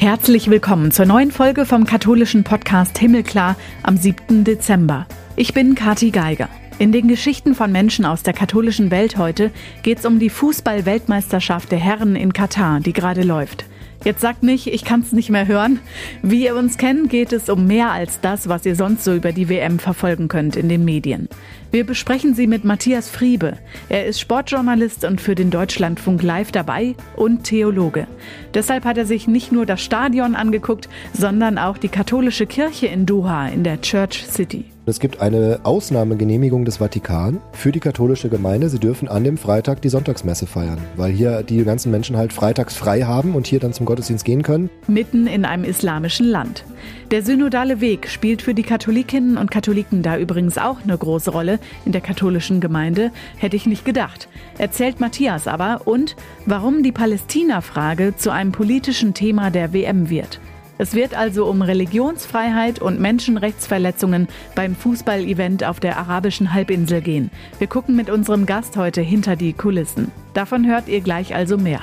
Herzlich willkommen zur neuen Folge vom katholischen Podcast Himmelklar am 7. Dezember. Ich bin Kati Geiger. In den Geschichten von Menschen aus der katholischen Welt heute geht es um die Fußball-Weltmeisterschaft der Herren in Katar, die gerade läuft. Jetzt sagt nicht, ich kann es nicht mehr hören. Wie ihr uns kennt, geht es um mehr als das, was ihr sonst so über die WM verfolgen könnt in den Medien. Wir besprechen sie mit Matthias Friebe. Er ist Sportjournalist und für den Deutschlandfunk live dabei und Theologe. Deshalb hat er sich nicht nur das Stadion angeguckt, sondern auch die katholische Kirche in Doha in der Church City. Es gibt eine Ausnahmegenehmigung des Vatikan für die katholische Gemeinde. Sie dürfen an dem Freitag die Sonntagsmesse feiern, weil hier die ganzen Menschen halt freitags frei haben und hier dann zum Gottesdienst gehen können. Mitten in einem islamischen Land. Der synodale Weg spielt für die Katholikinnen und Katholiken da übrigens auch eine große Rolle in der katholischen Gemeinde, hätte ich nicht gedacht. Erzählt Matthias aber und warum die Palästina-Frage zu einem politischen Thema der WM wird. Es wird also um Religionsfreiheit und Menschenrechtsverletzungen beim Fußballevent auf der arabischen Halbinsel gehen. Wir gucken mit unserem Gast heute hinter die Kulissen. Davon hört ihr gleich also mehr.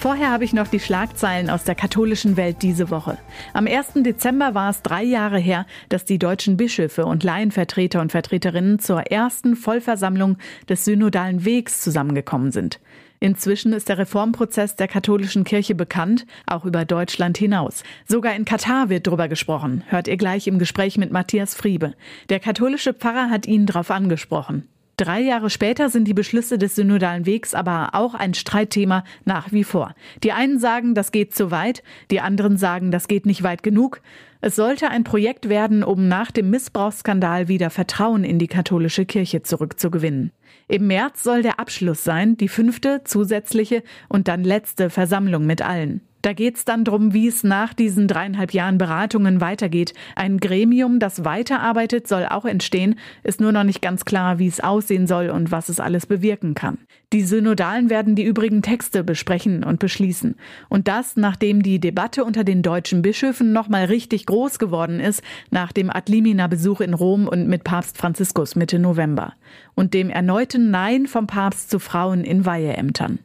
Vorher habe ich noch die Schlagzeilen aus der katholischen Welt diese Woche. Am 1. Dezember war es drei Jahre her, dass die deutschen Bischöfe und Laienvertreter und Vertreterinnen zur ersten Vollversammlung des synodalen Wegs zusammengekommen sind. Inzwischen ist der Reformprozess der katholischen Kirche bekannt, auch über Deutschland hinaus. Sogar in Katar wird darüber gesprochen. Hört ihr gleich im Gespräch mit Matthias Friebe. Der katholische Pfarrer hat ihn darauf angesprochen. Drei Jahre später sind die Beschlüsse des synodalen Wegs aber auch ein Streitthema nach wie vor. Die einen sagen, das geht zu weit, die anderen sagen, das geht nicht weit genug. Es sollte ein Projekt werden, um nach dem Missbrauchsskandal wieder Vertrauen in die katholische Kirche zurückzugewinnen. Im März soll der Abschluss sein, die fünfte, zusätzliche und dann letzte Versammlung mit allen. Da geht es dann darum, wie es nach diesen dreieinhalb Jahren Beratungen weitergeht. Ein Gremium, das weiterarbeitet, soll auch entstehen, ist nur noch nicht ganz klar, wie es aussehen soll und was es alles bewirken kann. Die Synodalen werden die übrigen Texte besprechen und beschließen. Und das, nachdem die Debatte unter den deutschen Bischöfen nochmal richtig groß geworden ist, nach dem Adlimina-Besuch in Rom und mit Papst Franziskus Mitte November. Und dem erneuten Nein vom Papst zu Frauen in Weiheämtern.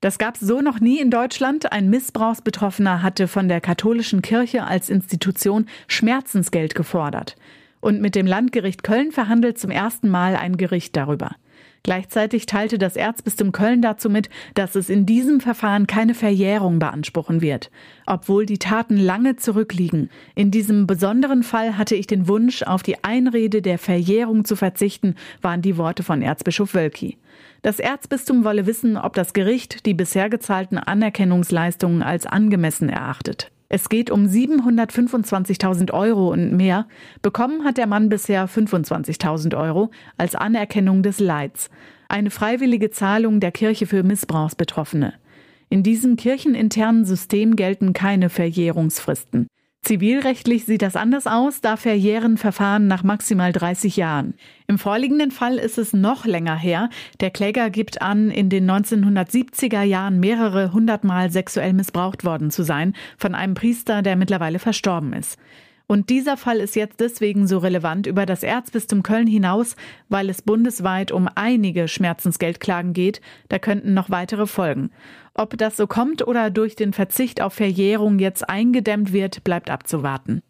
Das gab es so noch nie in Deutschland. Ein Missbrauchsbetroffener hatte von der katholischen Kirche als Institution Schmerzensgeld gefordert. Und mit dem Landgericht Köln verhandelt zum ersten Mal ein Gericht darüber. Gleichzeitig teilte das Erzbistum Köln dazu mit, dass es in diesem Verfahren keine Verjährung beanspruchen wird, obwohl die Taten lange zurückliegen. In diesem besonderen Fall hatte ich den Wunsch, auf die Einrede der Verjährung zu verzichten, waren die Worte von Erzbischof Wölki. Das Erzbistum wolle wissen, ob das Gericht die bisher gezahlten Anerkennungsleistungen als angemessen erachtet. Es geht um 725.000 Euro und mehr. Bekommen hat der Mann bisher 25.000 Euro als Anerkennung des Leids. Eine freiwillige Zahlung der Kirche für Missbrauchsbetroffene. In diesem kircheninternen System gelten keine Verjährungsfristen. Zivilrechtlich sieht das anders aus, da verjähren Verfahren nach maximal 30 Jahren. Im vorliegenden Fall ist es noch länger her. Der Kläger gibt an, in den 1970er Jahren mehrere hundertmal sexuell missbraucht worden zu sein von einem Priester, der mittlerweile verstorben ist. Und dieser Fall ist jetzt deswegen so relevant über das Erzbistum Köln hinaus, weil es bundesweit um einige Schmerzensgeldklagen geht. Da könnten noch weitere folgen. Ob das so kommt oder durch den Verzicht auf Verjährung jetzt eingedämmt wird, bleibt abzuwarten.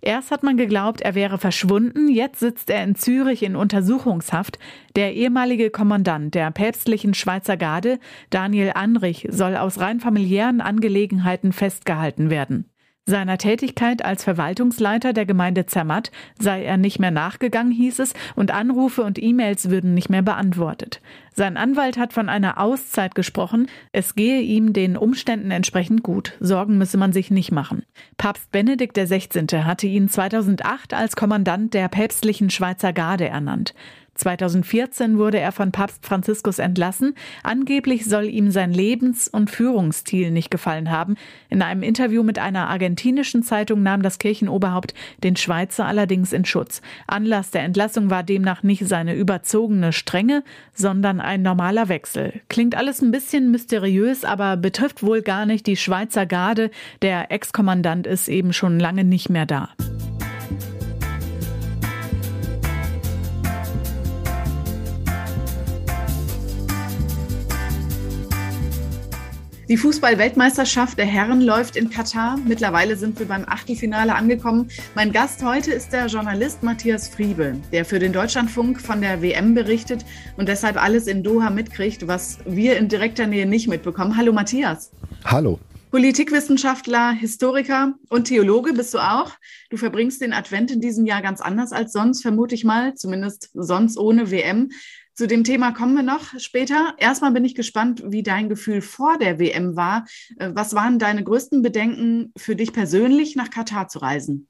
Erst hat man geglaubt, er wäre verschwunden, jetzt sitzt er in Zürich in Untersuchungshaft. Der ehemalige Kommandant der päpstlichen Schweizer Garde, Daniel Anrich, soll aus rein familiären Angelegenheiten festgehalten werden. Seiner Tätigkeit als Verwaltungsleiter der Gemeinde Zermatt sei er nicht mehr nachgegangen, hieß es, und Anrufe und E-Mails würden nicht mehr beantwortet. Sein Anwalt hat von einer Auszeit gesprochen. Es gehe ihm den Umständen entsprechend gut. Sorgen müsse man sich nicht machen. Papst Benedikt XVI. hatte ihn 2008 als Kommandant der päpstlichen Schweizer Garde ernannt. 2014 wurde er von Papst Franziskus entlassen. Angeblich soll ihm sein Lebens- und Führungsstil nicht gefallen haben. In einem Interview mit einer argentinischen Zeitung nahm das Kirchenoberhaupt den Schweizer allerdings in Schutz. Anlass der Entlassung war demnach nicht seine überzogene Strenge, sondern ein normaler Wechsel. Klingt alles ein bisschen mysteriös, aber betrifft wohl gar nicht die Schweizer Garde. Der Ex-Kommandant ist eben schon lange nicht mehr da. Die Fußball-Weltmeisterschaft der Herren läuft in Katar. Mittlerweile sind wir beim Achtelfinale angekommen. Mein Gast heute ist der Journalist Matthias Friebe, der für den Deutschlandfunk von der WM berichtet und deshalb alles in Doha mitkriegt, was wir in direkter Nähe nicht mitbekommen. Hallo Matthias. Hallo. Politikwissenschaftler, Historiker und Theologe bist du auch. Du verbringst den Advent in diesem Jahr ganz anders als sonst, vermute ich mal, zumindest sonst ohne WM. Zu dem Thema kommen wir noch später. Erstmal bin ich gespannt, wie dein Gefühl vor der WM war. Äh, was waren deine größten Bedenken für dich persönlich, nach Katar zu reisen?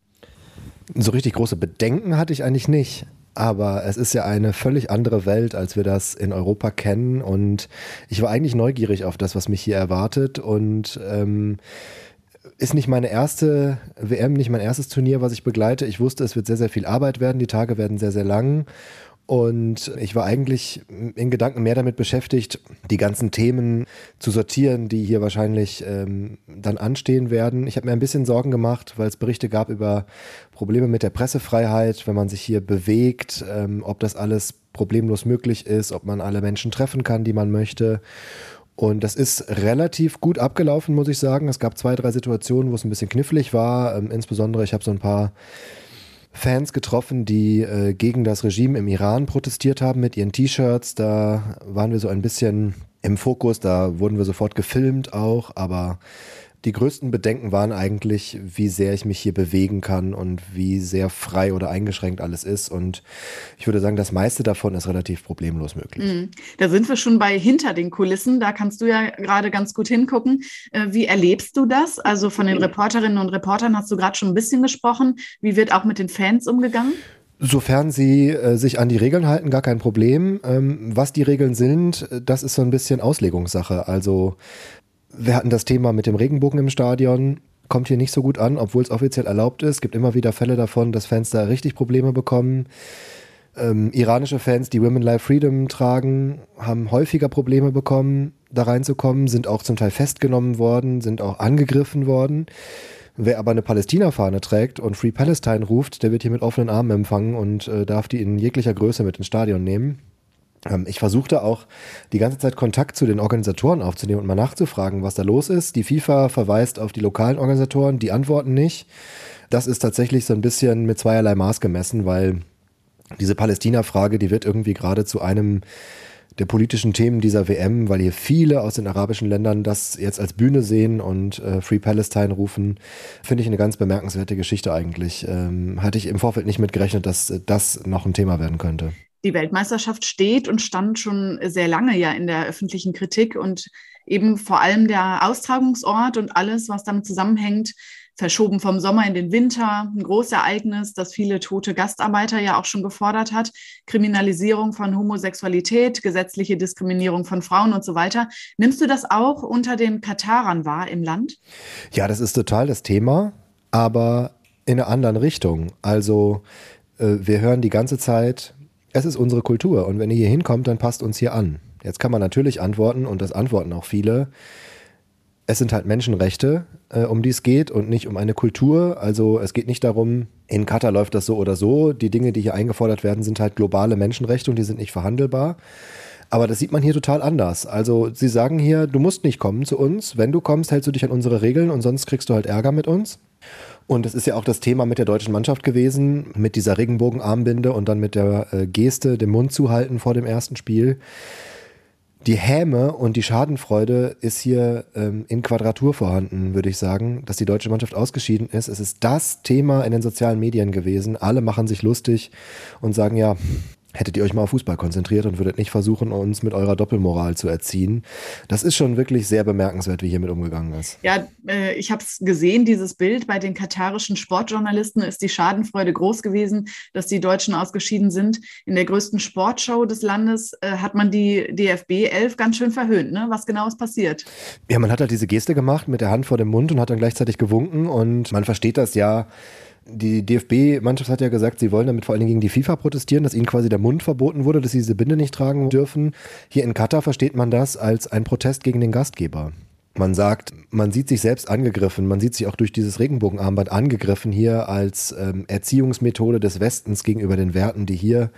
So richtig große Bedenken hatte ich eigentlich nicht. Aber es ist ja eine völlig andere Welt, als wir das in Europa kennen. Und ich war eigentlich neugierig auf das, was mich hier erwartet. Und ähm, ist nicht meine erste WM, nicht mein erstes Turnier, was ich begleite. Ich wusste, es wird sehr, sehr viel Arbeit werden. Die Tage werden sehr, sehr lang. Und ich war eigentlich in Gedanken mehr damit beschäftigt, die ganzen Themen zu sortieren, die hier wahrscheinlich ähm, dann anstehen werden. Ich habe mir ein bisschen Sorgen gemacht, weil es Berichte gab über Probleme mit der Pressefreiheit, wenn man sich hier bewegt, ähm, ob das alles problemlos möglich ist, ob man alle Menschen treffen kann, die man möchte. Und das ist relativ gut abgelaufen, muss ich sagen. Es gab zwei, drei Situationen, wo es ein bisschen knifflig war. Ähm, insbesondere, ich habe so ein paar Fans getroffen, die äh, gegen das Regime im Iran protestiert haben mit ihren T-Shirts. Da waren wir so ein bisschen im Fokus, da wurden wir sofort gefilmt auch, aber die größten Bedenken waren eigentlich, wie sehr ich mich hier bewegen kann und wie sehr frei oder eingeschränkt alles ist. Und ich würde sagen, das meiste davon ist relativ problemlos möglich. Mhm. Da sind wir schon bei hinter den Kulissen. Da kannst du ja gerade ganz gut hingucken. Äh, wie erlebst du das? Also von den Reporterinnen und Reportern hast du gerade schon ein bisschen gesprochen. Wie wird auch mit den Fans umgegangen? Sofern sie äh, sich an die Regeln halten, gar kein Problem. Ähm, was die Regeln sind, das ist so ein bisschen Auslegungssache. Also wir hatten das Thema mit dem Regenbogen im Stadion. Kommt hier nicht so gut an, obwohl es offiziell erlaubt ist. Es Gibt immer wieder Fälle davon, dass Fans da richtig Probleme bekommen. Ähm, iranische Fans, die Women Life Freedom tragen, haben häufiger Probleme bekommen, da reinzukommen, sind auch zum Teil festgenommen worden, sind auch angegriffen worden. Wer aber eine Palästina-Fahne trägt und Free Palestine ruft, der wird hier mit offenen Armen empfangen und äh, darf die in jeglicher Größe mit ins Stadion nehmen. Ähm, ich versuchte auch die ganze Zeit Kontakt zu den Organisatoren aufzunehmen und mal nachzufragen, was da los ist. Die FIFA verweist auf die lokalen Organisatoren, die antworten nicht. Das ist tatsächlich so ein bisschen mit zweierlei Maß gemessen, weil diese Palästina-Frage, die wird irgendwie gerade zu einem der politischen Themen dieser WM, weil hier viele aus den arabischen Ländern das jetzt als Bühne sehen und äh, Free Palestine rufen, finde ich eine ganz bemerkenswerte Geschichte eigentlich. Ähm, hatte ich im Vorfeld nicht mit gerechnet, dass äh, das noch ein Thema werden könnte die Weltmeisterschaft steht und stand schon sehr lange ja in der öffentlichen Kritik und eben vor allem der Austragungsort und alles, was damit zusammenhängt, verschoben vom Sommer in den Winter, ein Großereignis, das viele tote Gastarbeiter ja auch schon gefordert hat, Kriminalisierung von Homosexualität, gesetzliche Diskriminierung von Frauen und so weiter. Nimmst du das auch unter den Katarern wahr im Land? Ja, das ist total das Thema, aber in einer anderen Richtung. Also äh, wir hören die ganze Zeit, es ist unsere Kultur und wenn ihr hier hinkommt, dann passt uns hier an. Jetzt kann man natürlich antworten und das antworten auch viele. Es sind halt Menschenrechte, äh, um die es geht und nicht um eine Kultur. Also es geht nicht darum, in Katar läuft das so oder so. Die Dinge, die hier eingefordert werden, sind halt globale Menschenrechte und die sind nicht verhandelbar. Aber das sieht man hier total anders. Also sie sagen hier, du musst nicht kommen zu uns. Wenn du kommst, hältst du dich an unsere Regeln und sonst kriegst du halt Ärger mit uns. Und das ist ja auch das Thema mit der deutschen Mannschaft gewesen, mit dieser Regenbogenarmbinde und dann mit der äh, Geste, den Mund zuhalten vor dem ersten Spiel. Die Häme und die Schadenfreude ist hier ähm, in Quadratur vorhanden, würde ich sagen, dass die deutsche Mannschaft ausgeschieden ist. Es ist das Thema in den sozialen Medien gewesen. Alle machen sich lustig und sagen, ja, hättet ihr euch mal auf Fußball konzentriert und würdet nicht versuchen, uns mit eurer Doppelmoral zu erziehen. Das ist schon wirklich sehr bemerkenswert, wie hiermit umgegangen ist. Ja, äh, ich habe es gesehen, dieses Bild bei den katarischen Sportjournalisten ist die Schadenfreude groß gewesen, dass die Deutschen ausgeschieden sind. In der größten Sportshow des Landes äh, hat man die DFB 11 ganz schön verhöhnt. Ne? Was genau ist passiert? Ja, man hat halt diese Geste gemacht mit der Hand vor dem Mund und hat dann gleichzeitig gewunken und man versteht das ja die DFB-Mannschaft hat ja gesagt, sie wollen damit vor allen Dingen gegen die FIFA protestieren, dass ihnen quasi der Mund verboten wurde, dass sie diese Binde nicht tragen dürfen. Hier in Katar versteht man das als ein Protest gegen den Gastgeber. Man sagt, man sieht sich selbst angegriffen, man sieht sich auch durch dieses Regenbogenarmband angegriffen hier als ähm, Erziehungsmethode des Westens gegenüber den Werten, die hier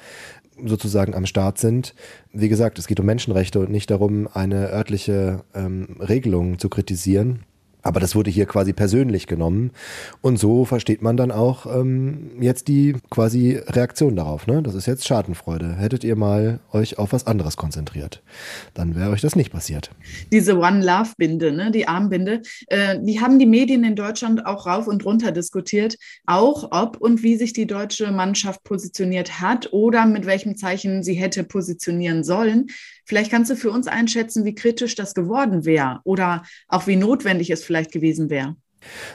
sozusagen am Start sind. Wie gesagt, es geht um Menschenrechte und nicht darum, eine örtliche ähm, Regelung zu kritisieren. Aber das wurde hier quasi persönlich genommen. Und so versteht man dann auch ähm, jetzt die quasi Reaktion darauf. Ne? Das ist jetzt Schadenfreude. Hättet ihr mal euch auf was anderes konzentriert, dann wäre euch das nicht passiert. Diese One Love Binde, ne, die Armbinde, äh, die haben die Medien in Deutschland auch rauf und runter diskutiert. Auch ob und wie sich die deutsche Mannschaft positioniert hat oder mit welchem Zeichen sie hätte positionieren sollen. Vielleicht kannst du für uns einschätzen, wie kritisch das geworden wäre oder auch wie notwendig es vielleicht gewesen wäre.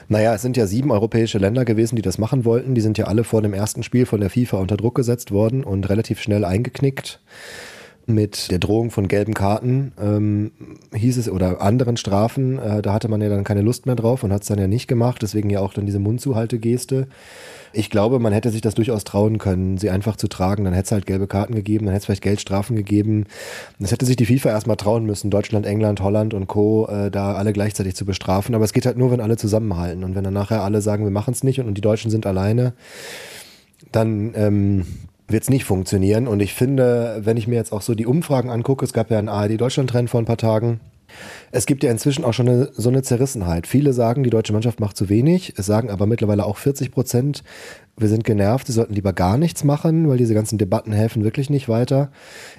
Naja, es sind ja sieben europäische Länder gewesen, die das machen wollten. Die sind ja alle vor dem ersten Spiel von der FIFA unter Druck gesetzt worden und relativ schnell eingeknickt mit der Drohung von gelben Karten, ähm, hieß es, oder anderen Strafen. Äh, da hatte man ja dann keine Lust mehr drauf und hat es dann ja nicht gemacht. Deswegen ja auch dann diese Mundzuhaltegeste. Ich glaube, man hätte sich das durchaus trauen können, sie einfach zu tragen. Dann hätte es halt gelbe Karten gegeben, dann hätte es vielleicht Geldstrafen gegeben. Das hätte sich die FIFA erstmal trauen müssen, Deutschland, England, Holland und Co. Äh, da alle gleichzeitig zu bestrafen. Aber es geht halt nur, wenn alle zusammenhalten. Und wenn dann nachher alle sagen, wir machen es nicht und, und die Deutschen sind alleine, dann ähm, wird es nicht funktionieren. Und ich finde, wenn ich mir jetzt auch so die Umfragen angucke, es gab ja einen ARD-Deutschland-Trend vor ein paar Tagen, es gibt ja inzwischen auch schon eine, so eine Zerrissenheit. Viele sagen, die deutsche Mannschaft macht zu wenig. Es sagen aber mittlerweile auch 40 Prozent, wir sind genervt, sie sollten lieber gar nichts machen, weil diese ganzen Debatten helfen wirklich nicht weiter.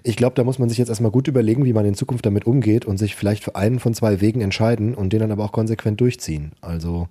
Ich glaube, da muss man sich jetzt erstmal gut überlegen, wie man in Zukunft damit umgeht und sich vielleicht für einen von zwei Wegen entscheiden und den dann aber auch konsequent durchziehen. Also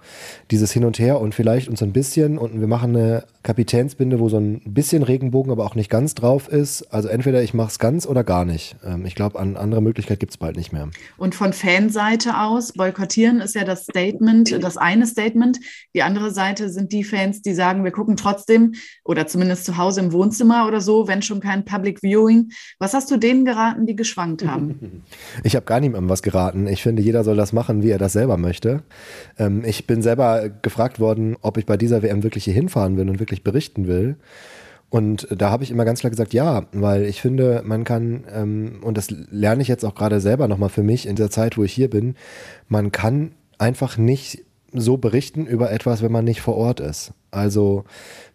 dieses Hin und Her und vielleicht uns ein bisschen und wir machen eine Kapitänsbinde, wo so ein bisschen Regenbogen, aber auch nicht ganz drauf ist. Also entweder ich mache es ganz oder gar nicht. Ähm, ich glaube, an andere Möglichkeit gibt es bald nicht mehr. Und von Fanseite aus, boykottieren ist ja das Statement, das eine Statement. Die andere Seite sind die Fans, die sagen, wir gucken trotzdem oder zumindest zu Hause im Wohnzimmer oder so, wenn schon kein Public Viewing. Was hast du denen geraten, die geschwankt haben? Ich habe gar niemandem was geraten. Ich finde, jeder soll das machen, wie er das selber möchte. Ähm, ich bin selber gefragt worden, ob ich bei dieser WM wirklich hier hinfahren will und wirklich berichten will. Und da habe ich immer ganz klar gesagt, ja, weil ich finde, man kann, ähm, und das lerne ich jetzt auch gerade selber nochmal für mich in der Zeit, wo ich hier bin, man kann einfach nicht so berichten über etwas, wenn man nicht vor Ort ist. Also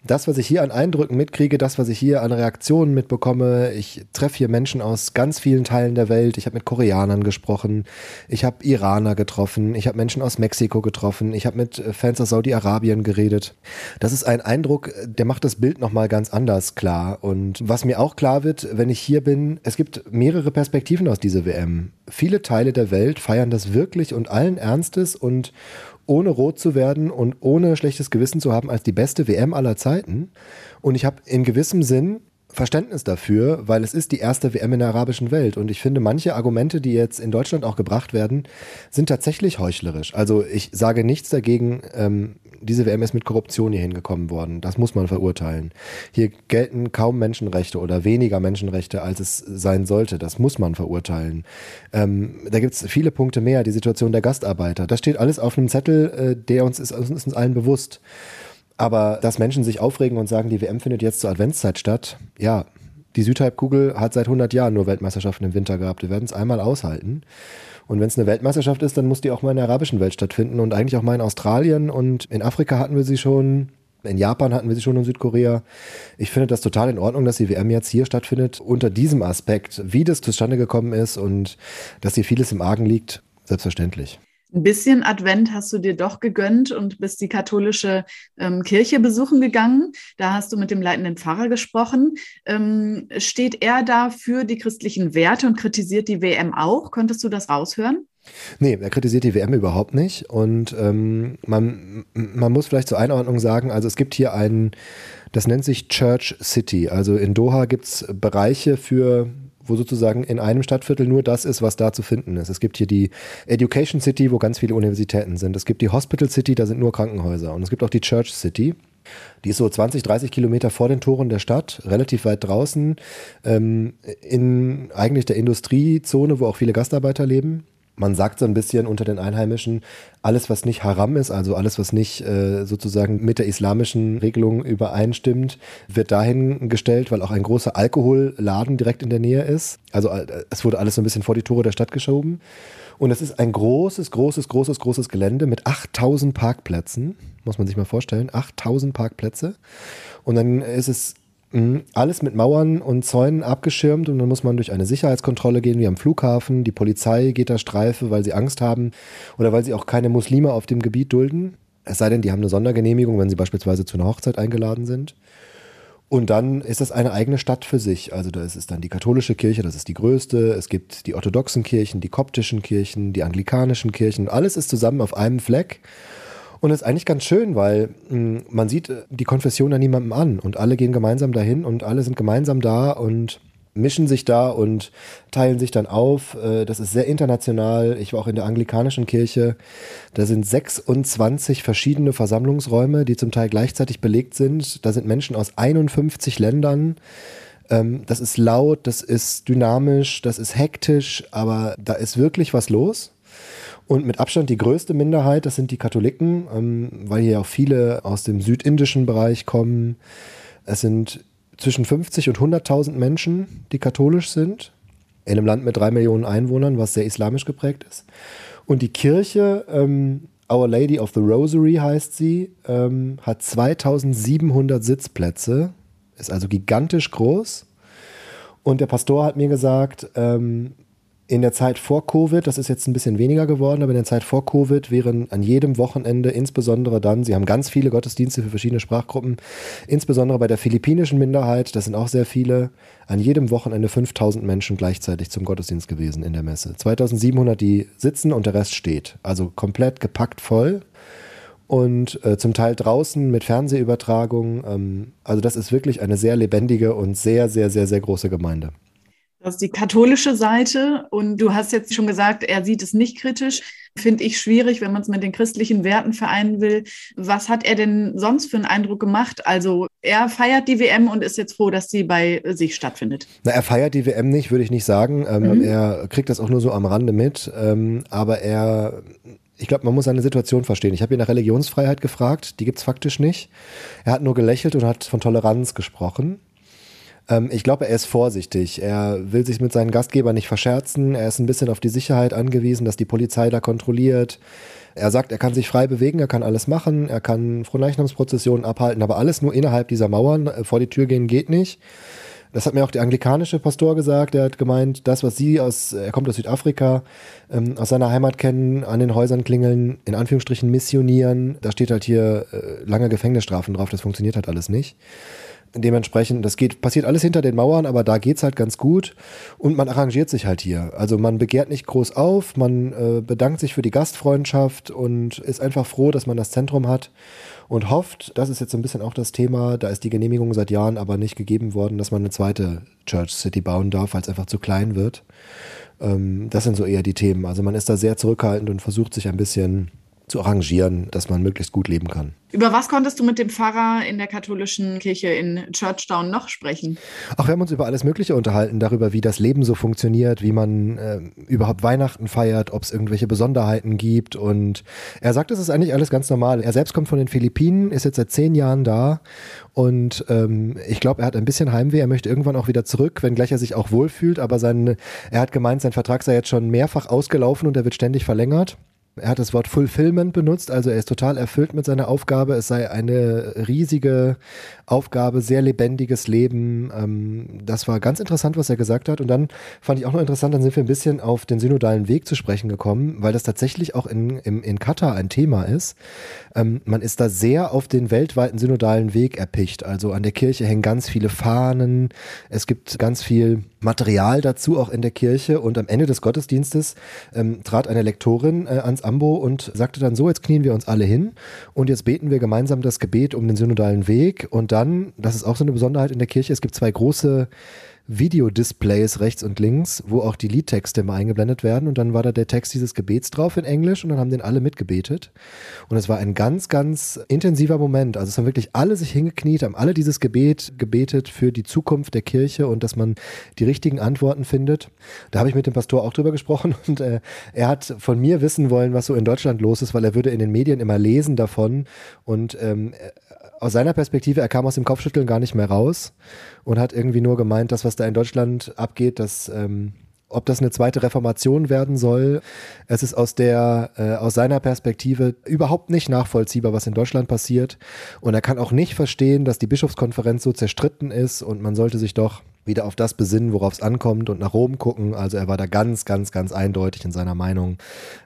das, was ich hier an Eindrücken mitkriege, das, was ich hier an Reaktionen mitbekomme, ich treffe hier Menschen aus ganz vielen Teilen der Welt. Ich habe mit Koreanern gesprochen, ich habe Iraner getroffen, ich habe Menschen aus Mexiko getroffen, ich habe mit Fans aus Saudi-Arabien geredet. Das ist ein Eindruck, der macht das Bild nochmal ganz anders klar. Und was mir auch klar wird, wenn ich hier bin, es gibt mehrere Perspektiven aus dieser WM. Viele Teile der Welt feiern das wirklich und allen Ernstes und ohne rot zu werden und ohne schlechtes Gewissen zu haben als die beste WM aller Zeiten. Und ich habe in gewissem Sinn Verständnis dafür, weil es ist die erste WM in der arabischen Welt. Und ich finde, manche Argumente, die jetzt in Deutschland auch gebracht werden, sind tatsächlich heuchlerisch. Also ich sage nichts dagegen, ähm, diese WM ist mit Korruption hier hingekommen worden. Das muss man verurteilen. Hier gelten kaum Menschenrechte oder weniger Menschenrechte, als es sein sollte. Das muss man verurteilen. Ähm, da gibt es viele Punkte mehr. Die Situation der Gastarbeiter. Das steht alles auf einem Zettel, äh, der uns ist, ist uns allen bewusst. Aber dass Menschen sich aufregen und sagen, die WM findet jetzt zur Adventszeit statt, ja, die Südhalbkugel hat seit 100 Jahren nur Weltmeisterschaften im Winter gehabt. Wir werden es einmal aushalten. Und wenn es eine Weltmeisterschaft ist, dann muss die auch mal in der arabischen Welt stattfinden und eigentlich auch mal in Australien und in Afrika hatten wir sie schon. In Japan hatten wir sie schon in Südkorea. Ich finde das total in Ordnung, dass die WM jetzt hier stattfindet. Unter diesem Aspekt, wie das zustande gekommen ist und dass hier vieles im Argen liegt, selbstverständlich ein bisschen Advent hast du dir doch gegönnt und bist die katholische ähm, Kirche besuchen gegangen. Da hast du mit dem leitenden Pfarrer gesprochen. Ähm, steht er da für die christlichen Werte und kritisiert die WM auch? Könntest du das raushören? Nee, er kritisiert die WM überhaupt nicht. Und ähm, man, man muss vielleicht zur Einordnung sagen, also es gibt hier einen, das nennt sich Church City. Also in Doha gibt es Bereiche für wo sozusagen in einem Stadtviertel nur das ist, was da zu finden ist. Es gibt hier die Education City, wo ganz viele Universitäten sind. Es gibt die Hospital City, da sind nur Krankenhäuser. Und es gibt auch die Church City. Die ist so 20, 30 Kilometer vor den Toren der Stadt, relativ weit draußen, ähm, in eigentlich der Industriezone, wo auch viele Gastarbeiter leben man sagt so ein bisschen unter den Einheimischen, alles, was nicht Haram ist, also alles, was nicht äh, sozusagen mit der islamischen Regelung übereinstimmt, wird dahin gestellt, weil auch ein großer Alkoholladen direkt in der Nähe ist. Also äh, es wurde alles so ein bisschen vor die Tore der Stadt geschoben. Und es ist ein großes, großes, großes, großes Gelände mit 8000 Parkplätzen, muss man sich mal vorstellen, 8000 Parkplätze. Und dann ist es. Alles mit Mauern und Zäunen abgeschirmt und dann muss man durch eine Sicherheitskontrolle gehen wie am Flughafen. Die Polizei geht da Streife, weil sie Angst haben oder weil sie auch keine Muslime auf dem Gebiet dulden. Es sei denn, die haben eine Sondergenehmigung, wenn sie beispielsweise zu einer Hochzeit eingeladen sind. Und dann ist das eine eigene Stadt für sich. Also da ist dann die katholische Kirche, das ist die größte. Es gibt die orthodoxen Kirchen, die koptischen Kirchen, die anglikanischen Kirchen. Alles ist zusammen auf einem Fleck. Und ist eigentlich ganz schön, weil mh, hm, man sieht äh, die Konfession an niemandem an und alle gehen gemeinsam dahin und alle sind gemeinsam da und mischen sich da und teilen sich dann auf. Äh, das ist sehr international. Ich war auch in der anglikanischen Kirche. Da sind 26 verschiedene Versammlungsräume, die zum Teil gleichzeitig belegt sind. Da sind Menschen aus 51 Ländern. Ähm, das ist laut, das ist dynamisch, das ist hektisch, aber da ist wirklich was los. Und mit Abstand die größte Minderheit, das sind die Katholiken, ähm, weil hier auch viele aus dem südindischen Bereich kommen. Es sind zwischen 50 und 100.000 Menschen, die katholisch sind, in einem Land mit drei Millionen Einwohnern, was sehr islamisch geprägt ist. Und die Kirche, ähm, Our Lady of the Rosary heißt sie, ähm, hat 2700 Sitzplätze, ist also gigantisch groß. Und der Pastor hat mir gesagt, ähm, in der Zeit vor Covid, das ist jetzt ein bisschen weniger geworden, aber in der Zeit vor Covid wären an jedem Wochenende, insbesondere dann, sie haben ganz viele Gottesdienste für verschiedene Sprachgruppen, insbesondere bei der philippinischen Minderheit, das sind auch sehr viele, an jedem Wochenende 5000 Menschen gleichzeitig zum Gottesdienst gewesen in der Messe. 2700, die sitzen und der Rest steht. Also komplett gepackt voll und äh, zum Teil draußen mit Fernsehübertragung. Ähm, also das ist wirklich eine sehr lebendige und sehr, sehr, sehr, sehr große Gemeinde. Das ist die katholische Seite. Und du hast jetzt schon gesagt, er sieht es nicht kritisch. Finde ich schwierig, wenn man es mit den christlichen Werten vereinen will. Was hat er denn sonst für einen Eindruck gemacht? Also er feiert die WM und ist jetzt froh, dass sie bei sich stattfindet. Na, er feiert die WM nicht, würde ich nicht sagen. Ähm, mhm. Er kriegt das auch nur so am Rande mit. Ähm, aber er ich glaube, man muss seine Situation verstehen. Ich habe ihn nach Religionsfreiheit gefragt, die gibt es faktisch nicht. Er hat nur gelächelt und hat von Toleranz gesprochen. Ähm, ich glaube, er ist vorsichtig. Er will sich mit seinen Gastgebern nicht verscherzen. Er ist ein bisschen auf die Sicherheit angewiesen, dass die Polizei da kontrolliert. Er sagt, er kann sich frei bewegen, er kann alles machen, er kann Fronleichnamsprozessionen abhalten, aber alles nur innerhalb dieser Mauern. Äh, vor die Tür gehen geht nicht. Das hat mir auch der anglikanische Pastor gesagt. Er hat gemeint, das, was Sie aus, er kommt aus Südafrika, ähm, aus seiner Heimat kennen, an den Häusern klingeln, in Anführungsstrichen missionieren. Da steht halt hier äh, lange Gefängnisstrafen drauf. Das funktioniert halt alles nicht. Dementsprechend, das geht, passiert alles hinter den Mauern, aber da geht es halt ganz gut und man arrangiert sich halt hier. Also man begehrt nicht groß auf, man äh, bedankt sich für die Gastfreundschaft und ist einfach froh, dass man das Zentrum hat und hofft, das ist jetzt so ein bisschen auch das Thema, da ist die Genehmigung seit Jahren aber nicht gegeben worden, dass man eine zweite Church City bauen darf, weil es einfach zu klein wird. Ähm, das sind so eher die Themen. Also man ist da sehr zurückhaltend und versucht sich ein bisschen zu arrangieren, dass man möglichst gut leben kann. Über was konntest du mit dem Pfarrer in der katholischen Kirche in Churchtown noch sprechen? Ach, wir haben uns über alles Mögliche unterhalten, darüber, wie das Leben so funktioniert, wie man äh, überhaupt Weihnachten feiert, ob es irgendwelche Besonderheiten gibt. Und er sagt, es ist eigentlich alles ganz normal. Er selbst kommt von den Philippinen, ist jetzt seit zehn Jahren da und ähm, ich glaube, er hat ein bisschen Heimweh. Er möchte irgendwann auch wieder zurück, wenngleich er sich auch wohlfühlt. Aber sein, er hat gemeint, sein Vertrag sei jetzt schon mehrfach ausgelaufen und er wird ständig verlängert. Er hat das Wort Fulfillment benutzt, also er ist total erfüllt mit seiner Aufgabe. Es sei eine riesige Aufgabe, sehr lebendiges Leben. Ähm, das war ganz interessant, was er gesagt hat. Und dann fand ich auch noch interessant, dann sind wir ein bisschen auf den synodalen Weg zu sprechen gekommen, weil das tatsächlich auch in, in, in Katar ein Thema ist. Ähm, man ist da sehr auf den weltweiten synodalen Weg erpicht. Also an der Kirche hängen ganz viele Fahnen. Es gibt ganz viel Material dazu auch in der Kirche. Und am Ende des Gottesdienstes ähm, trat eine Lektorin äh, ans Ambo und sagte dann so, jetzt knien wir uns alle hin und jetzt beten wir gemeinsam das Gebet um den synodalen Weg. Und dann, das ist auch so eine Besonderheit in der Kirche, es gibt zwei große Videodisplays rechts und links, wo auch die Liedtexte immer eingeblendet werden. Und dann war da der Text dieses Gebets drauf in Englisch und dann haben den alle mitgebetet. Und es war ein ganz, ganz intensiver Moment. Also es haben wirklich alle sich hingekniet, haben alle dieses Gebet gebetet für die Zukunft der Kirche und dass man die richtigen Antworten findet. Da habe ich mit dem Pastor auch drüber gesprochen und äh, er hat von mir wissen wollen, was so in Deutschland los ist, weil er würde in den Medien immer lesen davon und ähm, aus seiner Perspektive, er kam aus dem Kopfschütteln gar nicht mehr raus und hat irgendwie nur gemeint, das, was da in Deutschland abgeht, das ähm, ob das eine zweite Reformation werden soll. Es ist aus der, äh, aus seiner Perspektive überhaupt nicht nachvollziehbar, was in Deutschland passiert. Und er kann auch nicht verstehen, dass die Bischofskonferenz so zerstritten ist und man sollte sich doch wieder auf das besinnen, worauf es ankommt und nach Rom gucken. Also er war da ganz, ganz, ganz eindeutig in seiner Meinung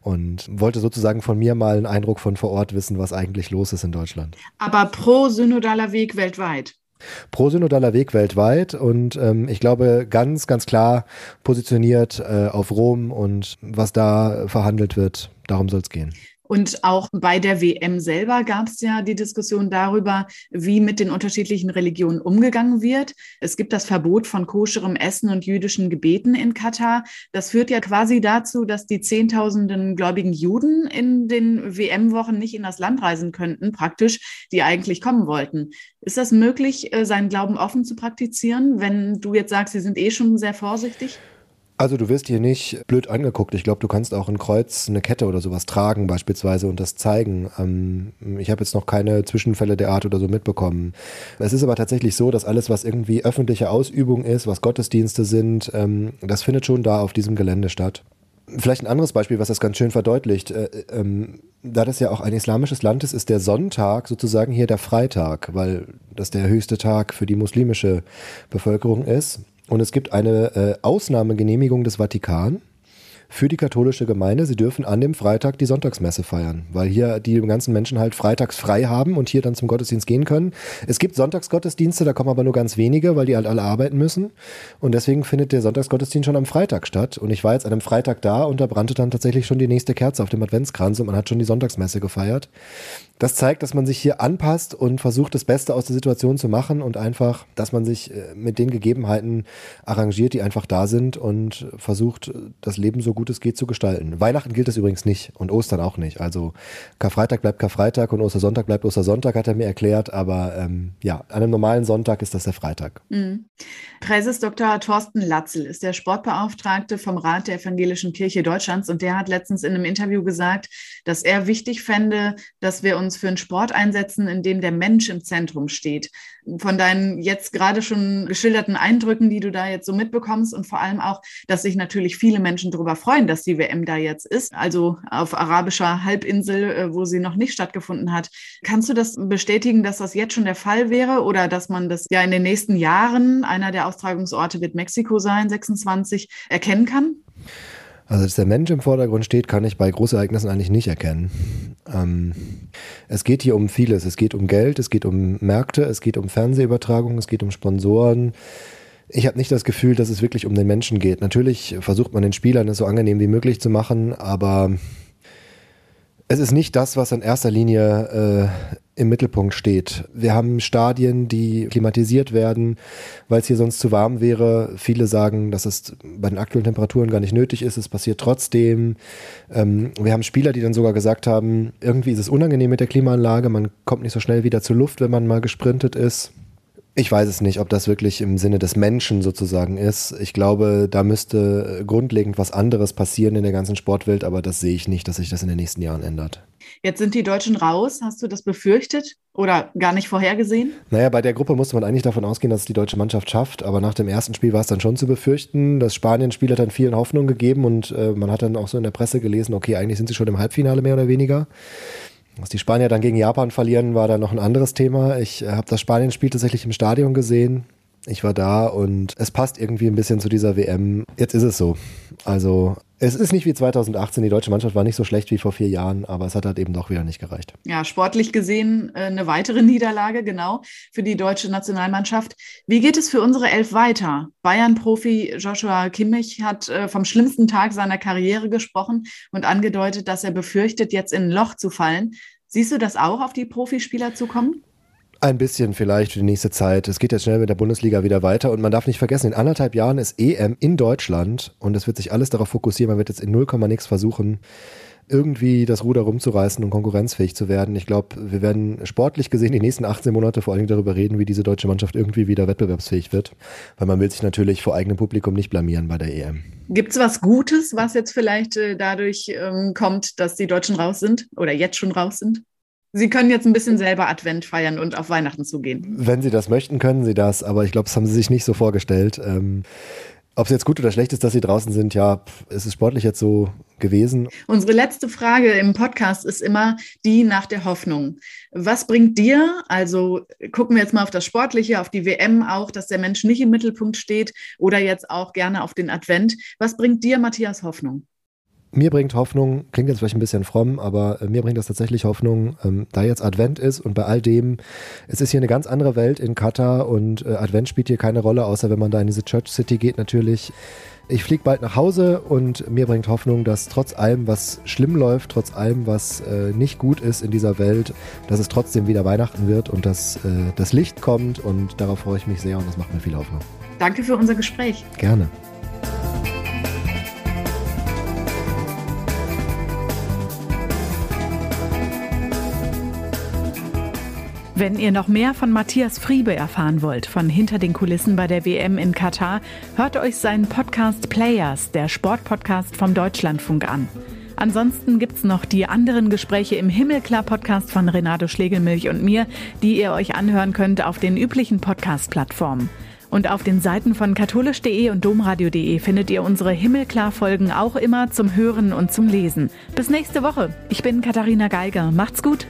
und wollte sozusagen von mir mal einen Eindruck von vor Ort wissen, was eigentlich los ist in Deutschland. Aber pro synodaler Weg weltweit pro-synodaler Weg weltweit und ähm, ich glaube ganz, ganz klar positioniert äh, auf Rom und was da verhandelt wird, darum soll es gehen. Und auch bei der WM selber gab es ja die Diskussion darüber, wie mit den unterschiedlichen Religionen umgegangen wird. Es gibt das Verbot von koscherem Essen und jüdischen Gebeten in Katar. Das führt ja quasi dazu, dass die Zehntausenden gläubigen Juden in den WM-Wochen nicht in das Land reisen könnten, praktisch, die eigentlich kommen wollten. Ist das möglich, äh, seinen Glauben offen zu praktizieren, wenn du jetzt sagst, sie sind eh schon sehr vorsichtig? Also du wirst hier nicht blöd angeguckt. Ich glaube, du kannst auch ein Kreuz, eine Kette oder sowas tragen beispielsweise und das zeigen. Ähm, ich habe jetzt noch keine Zwischenfälle der Art oder so mitbekommen. Es ist aber tatsächlich so, dass alles, was irgendwie öffentliche Ausübung ist, was Gottesdienste sind, ähm, das findet schon da auf diesem Gelände statt. Vielleicht ein anderes Beispiel, was das ganz schön verdeutlicht. Äh, ähm, da das ja auch ein islamisches Land ist, ist der Sonntag sozusagen hier der Freitag, weil das der höchste Tag für die muslimische Bevölkerung ist. Und es gibt eine äh, Ausnahmegenehmigung des Vatikan für die katholische Gemeinde. Sie dürfen an dem Freitag die Sonntagsmesse feiern, weil hier die ganzen Menschen halt freitags frei haben und hier dann zum Gottesdienst gehen können. Es gibt Sonntagsgottesdienste, da kommen aber nur ganz wenige, weil die halt alle arbeiten müssen. Und deswegen findet der Sonntagsgottesdienst schon am Freitag statt. Und ich war jetzt an einem Freitag da und da brannte dann tatsächlich schon die nächste Kerze auf dem Adventskranz und man hat schon die Sonntagsmesse gefeiert. Das zeigt, dass man sich hier anpasst und versucht, das Beste aus der Situation zu machen und einfach, dass man sich äh, mit den Gegebenheiten arrangiert, die einfach da sind und versucht, das Leben so gut gut es geht zu gestalten. Weihnachten gilt das übrigens nicht und Ostern auch nicht. Also Karfreitag bleibt Karfreitag und Ostersonntag bleibt Ostersonntag, hat er mir erklärt. Aber ähm, ja, an einem normalen Sonntag ist das der Freitag. Mhm. Präses Dr. Thorsten Latzel ist der Sportbeauftragte vom Rat der Evangelischen Kirche Deutschlands und der hat letztens in einem Interview gesagt, dass er wichtig fände, dass wir uns für einen Sport einsetzen, in dem der Mensch im Zentrum steht. Von deinen jetzt gerade schon geschilderten Eindrücken, die du da jetzt so mitbekommst und vor allem auch, dass sich natürlich viele Menschen darüber freuen, dass die WM da jetzt ist, also auf arabischer Halbinsel, äh, wo sie noch nicht stattgefunden hat. Kannst du das bestätigen, dass das jetzt schon der Fall wäre oder dass man das ja in den nächsten Jahren, einer der Austragungsorte wird Mexiko sein, 26, erkennen kann? Also, dass der Mensch im Vordergrund steht, kann ich bei Großereignissen eigentlich nicht erkennen. Ähm, es geht hier um vieles. Es geht um Geld, es geht um Märkte, es geht um Fernsehübertragung, es geht um Sponsoren, ich habe nicht das Gefühl, dass es wirklich um den Menschen geht. Natürlich versucht man den Spielern es so angenehm wie möglich zu machen, aber es ist nicht das, was in erster Linie äh, im Mittelpunkt steht. Wir haben Stadien, die klimatisiert werden, weil es hier sonst zu warm wäre. Viele sagen, dass es bei den aktuellen Temperaturen gar nicht nötig ist. Es passiert trotzdem. Ähm, wir haben Spieler, die dann sogar gesagt haben, irgendwie ist es unangenehm mit der Klimaanlage. Man kommt nicht so schnell wieder zur Luft, wenn man mal gesprintet ist. Ich weiß es nicht, ob das wirklich im Sinne des Menschen sozusagen ist. Ich glaube, da müsste grundlegend was anderes passieren in der ganzen Sportwelt, aber das sehe ich nicht, dass sich das in den nächsten Jahren ändert. Jetzt sind die Deutschen raus. Hast du das befürchtet oder gar nicht vorhergesehen? Naja, bei der Gruppe musste man eigentlich davon ausgehen, dass es die deutsche Mannschaft schafft. Aber nach dem ersten Spiel war es dann schon zu befürchten. Das Spanien-Spiel hat dann vielen Hoffnung gegeben und äh, man hat dann auch so in der Presse gelesen, okay, eigentlich sind sie schon im Halbfinale mehr oder weniger. Dass die Spanier dann gegen Japan verlieren, war dann noch ein anderes Thema. Ich äh, habe das Spanien-Spiel tatsächlich im Stadion gesehen. Ich war da und es passt irgendwie ein bisschen zu dieser WM. Jetzt ist es so. Also es ist nicht wie 2018. Die deutsche Mannschaft war nicht so schlecht wie vor vier Jahren, aber es hat halt eben doch wieder nicht gereicht. Ja, sportlich gesehen äh, eine weitere Niederlage, genau, für die deutsche Nationalmannschaft. Wie geht es für unsere Elf weiter? Bayern-Profi Joshua Kimmich hat äh, vom schlimmsten Tag seiner Karriere gesprochen und angedeutet, dass er befürchtet, jetzt in ein Loch zu fallen. Siehst du das auch auf die Profispieler zukommen? Ein bisschen vielleicht für die nächste Zeit. Es geht jetzt schnell mit der Bundesliga wieder weiter und man darf nicht vergessen, in anderthalb Jahren ist EM in Deutschland und es wird sich alles darauf fokussieren. Man wird jetzt in 0, nix versuchen, irgendwie das Ruder rumzureißen und konkurrenzfähig zu werden. Ich glaube, wir werden sportlich gesehen die nächsten 18 Monate vor allem darüber reden, wie diese deutsche Mannschaft irgendwie wieder wettbewerbsfähig wird. Weil man will sich natürlich vor eigenem Publikum nicht blamieren bei der EM. Gibt es was Gutes, was jetzt vielleicht äh, dadurch ähm, kommt, dass die Deutschen raus sind oder jetzt schon raus sind? Sie können jetzt ein bisschen selber Advent feiern und auf Weihnachten zugehen. Wenn Sie das möchten, können Sie das, aber ich glaube, das haben Sie sich nicht so vorgestellt. Ähm, Ob es jetzt gut oder schlecht ist, dass sie draußen sind, ja, es ist sportlich jetzt so gewesen. Unsere letzte Frage im Podcast ist immer die nach der Hoffnung. Was bringt dir, also gucken wir jetzt mal auf das Sportliche, auf die WM auch, dass der Mensch nicht im Mittelpunkt steht oder jetzt auch gerne auf den Advent. Was bringt dir, Matthias, Hoffnung? Mir bringt Hoffnung, klingt jetzt vielleicht ein bisschen fromm, aber äh, mir bringt das tatsächlich Hoffnung, ähm, da jetzt Advent ist und bei all dem, es ist hier eine ganz andere Welt in Katar und äh, Advent spielt hier keine Rolle, außer wenn man da in diese Church City geht natürlich. Ich fliege bald nach Hause und mir bringt Hoffnung, dass trotz allem, was schlimm läuft, trotz allem, was äh, nicht gut ist in dieser Welt, dass es trotzdem wieder Weihnachten wird und dass äh, das Licht kommt und darauf freue ich mich sehr und das macht mir viel Hoffnung. Danke für unser Gespräch. Gerne. Wenn ihr noch mehr von Matthias Friebe erfahren wollt, von hinter den Kulissen bei der WM in Katar, hört euch seinen Podcast Players, der Sportpodcast vom Deutschlandfunk an. Ansonsten gibt's noch die anderen Gespräche im Himmelklar-Podcast von Renato Schlegelmilch und mir, die ihr euch anhören könnt auf den üblichen Podcast-Plattformen. Und auf den Seiten von katholisch.de und domradio.de findet ihr unsere Himmelklar-Folgen auch immer zum Hören und zum Lesen. Bis nächste Woche. Ich bin Katharina Geiger. Macht's gut.